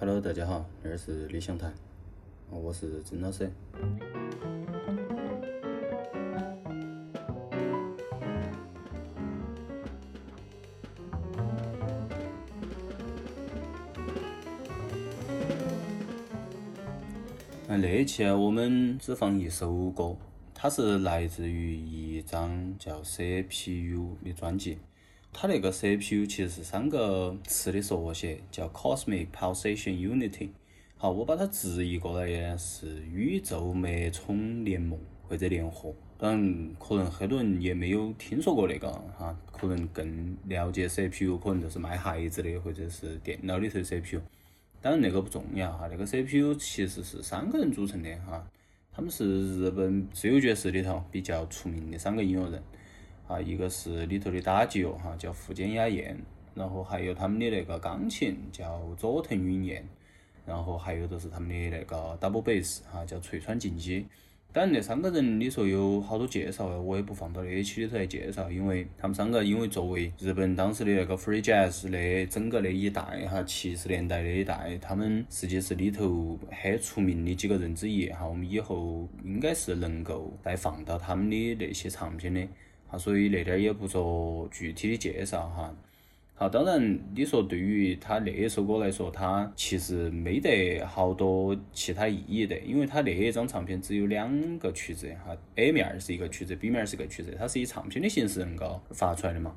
Hello，大家好，这是理想谈，我是曾老师。那一期啊，我们只放一首歌，它是来自于一张叫 CPU 的专辑。它那个 CPU 其实是三个词的缩写，叫 Cosmic Pulsation Unity。好，我把它直译过来呢是宇宙脉冲联盟或者联合。当然，可能很多人也没有听说过那个哈，可能更了解 CPU 可能就是卖孩子的或者是电脑里头的 CPU。当然那个不重要哈，那个 CPU 其实是三个人组成的哈，他们是日本自由爵士里头比较出名的三个音乐人。啊，一个是里头的打击乐哈，叫富坚雅彦，然后还有他们的那个钢琴叫佐藤允彦，然后还有就是他们的那个 double bass 哈，叫垂川进基。当然那三个人你说有好多介绍，我也不放到那期里头来介绍，因为他们三个因为作为日本当时的那个 free jazz 的整个那一代哈，七十年代那一代，他们实际是里头很出名的几个人之一哈。我们以后应该是能够再放到他们的那些唱片的。啊，所以那点儿也不做具体的介绍哈。好，当然你说对于他那一首歌来说，它其实没得好多其他意义的，因为他那一张唱片只有两个曲子哈，A 面是一个曲子，B 面是一个曲子，它是以唱片的形式能够发出来的嘛。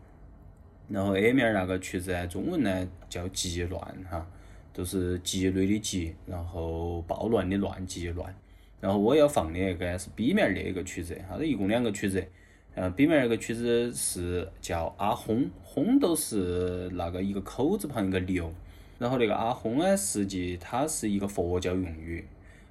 然后 A 面那个曲子，中文呢叫《极乱》哈，就是极累的极，然后暴乱的乱，极乱。然后我要放的那个是 B 面那一个曲子，哈，一共两个曲子。嗯，B 面那个曲子是叫阿轰，轰都是那个一个口字旁一个牛，然后那个阿轰呢，实际它是一个佛教用语。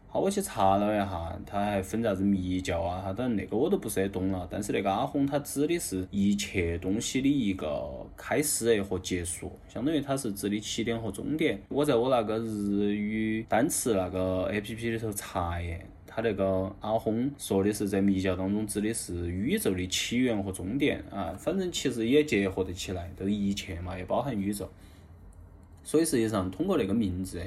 好，我去查了一下，它还分啥子密教啊，哈，当然那个我都不是很懂了。但是那个阿轰，它指的是一切东西的一个开始和结束，相当于它是指的起点和终点。我在我那个日语单词那个 A P P 里头查耶。他那个阿訇说的是在密教当中指的是宇宙的起源和终点啊，反正其实也结合得起来，都一切嘛，也包含宇宙。所以实际上通过那个名字，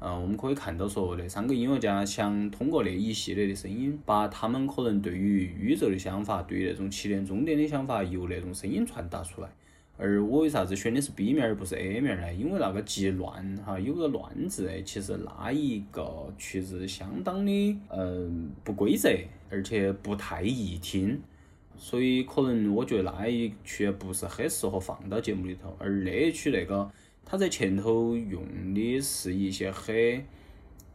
啊，我们可以看到说那三个音乐家想通过那一系列的声音，把他们可能对于宇宙的想法，对于那种起点终点的想法，由那种声音传达出来。而我为啥子选的是 B 面而不是 A 面呢？因为那个极乱哈，有个乱字，其实那一个曲子相当的嗯不规则，而且不太易听，所以可能我觉得那一曲不是很适合放到节目里头。而那一曲那个，它在前头用的是一些很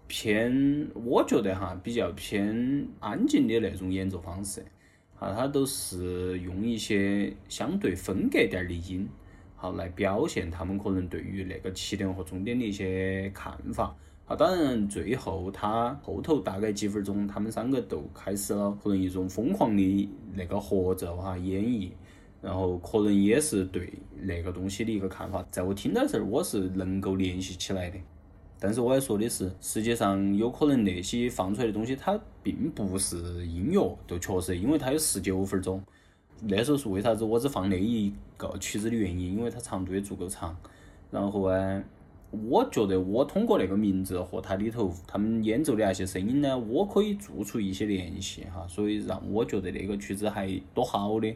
偏，我觉得哈比较偏安静的那种演奏方式。啊，它都是用一些相对分隔点儿的音，好来表现他们可能对于那个起点和终点的一些看法。啊，当然最后他后头大概几分钟，他们三个都开始了可能一种疯狂的那个合奏哈演绎，然后可能也是对那个东西的一个看法，在我听到这儿，我是能够联系起来的。但是我要说的是，实际上有可能那些放出来的东西，它并不是音乐，就确实，因为它有十九分钟。那时候是为啥子我只放那一个曲子的原因，因为它长度也足够长。然后呢，我觉得我通过那个名字和它里头他们演奏的那些声音呢，我可以做出一些联系哈，所以让我觉得那个曲子还多好的。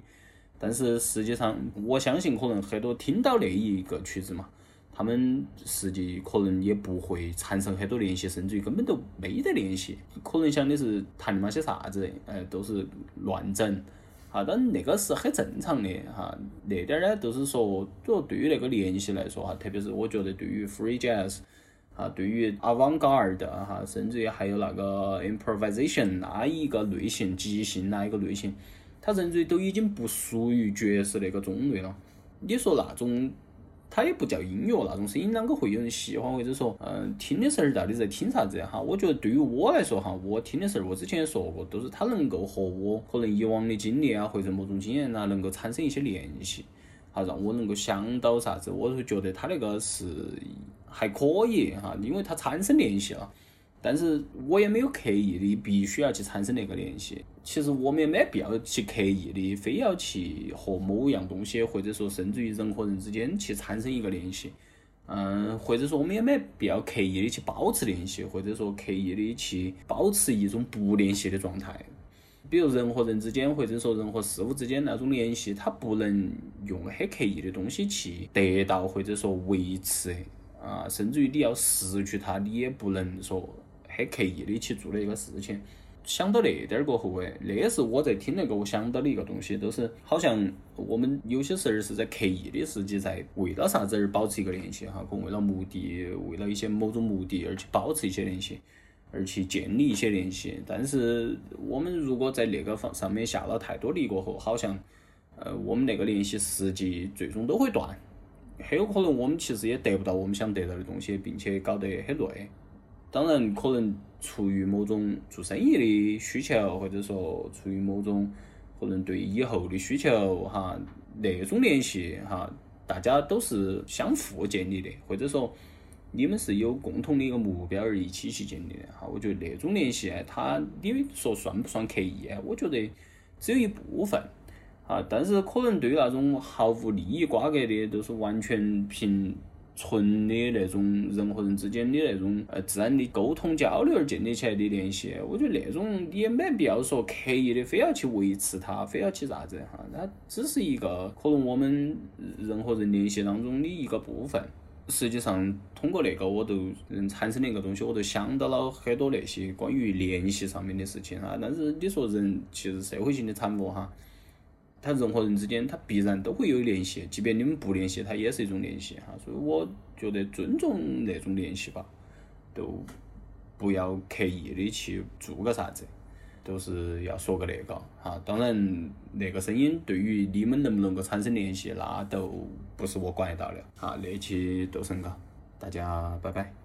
但是实际上，我相信可能很多听到那一个曲子嘛。他们实际可能也不会产生很多联系，甚至于根本都没得联系，可能想的是谈的嘛些啥子，哎，都是乱整，哈，但那个是很正常的哈。那点儿呢，就是说，主要对于那个联系来说哈，特别是我觉得对于 free jazz，啊，对于 avant-garde 哈，甚至于还有那个 improvisation 那一个类型，即兴那一个类型，它甚至都已经不属于爵士那个种类了。你说那种？它也不叫音乐那种声音，啷个会有人喜欢？或者说，嗯，听的时候到底在听啥子哈？我觉得对于我来说哈，我听的时候，我之前也说过，都是它能够和我可能以往的经历啊，或者某种经验啊，能够产生一些联系，好让我能够想到啥子，我就觉得它那个是还可以哈，因为它产生联系了。但是我也没有刻意的必须要去产生那个联系。其实我们也没必要去刻意的，非要去和某样东西，或者说甚至于人和人之间去产生一个联系。嗯，或者说我们也没必要刻意的去保持联系，或者说刻意的去保持一种不联系的状态。比如人和人之间，或者说人和事物之间那种联系，它不能用很刻意的东西去得到，或者说维持。啊，甚至于你要失去它，你也不能说很刻意的去做那个事情。想到那点儿过后诶，那是我在听那个我想到的一个东西，都是好像我们有些时候是在刻意的，实际在为了啥子而保持一个联系哈，可能为了目的，为了一些某种目的而去保持一些联系，而去建立一些联系。但是我们如果在那个方上面下了太多力过后，好像呃，我们那个联系实际最终都会断，很有可能我们其实也得不到我们想得到的东西，并且搞得很累。当然，可能出于某种做生意的需求，或者说出于某种可能对以后的需求，哈，那种联系，哈，大家都是相互建立的，或者说你们是有共同的一个目标而一起去建立的，哈，我觉得那种联系，它你说算不算刻意？我觉得只有一部分，啊，但是可能对于那种毫无利益瓜葛的，都是完全凭。纯的那种人和人之间的那种呃自然的沟通交流而建立起来的联系，我觉得那种你也没必要说刻意的非要去维持它，非要去啥子哈，它只是一个可能我们人和人联系当中的一个部分。实际上通过那个我都嗯产生的一个东西，我都想到了很多那些关于联系上面的事情哈。但是你说人其实社会性的产物哈。他人和人之间，他必然都会有联系，即便你们不联系，它也是一种联系哈。所以我觉得尊重那种联系吧，都不要刻意的去做个啥子，都是要说个那个哈。当然，那个声音对于你们能不能够产生联系，那都不是我管得到的哈。那期斗神高，大家拜拜。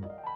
you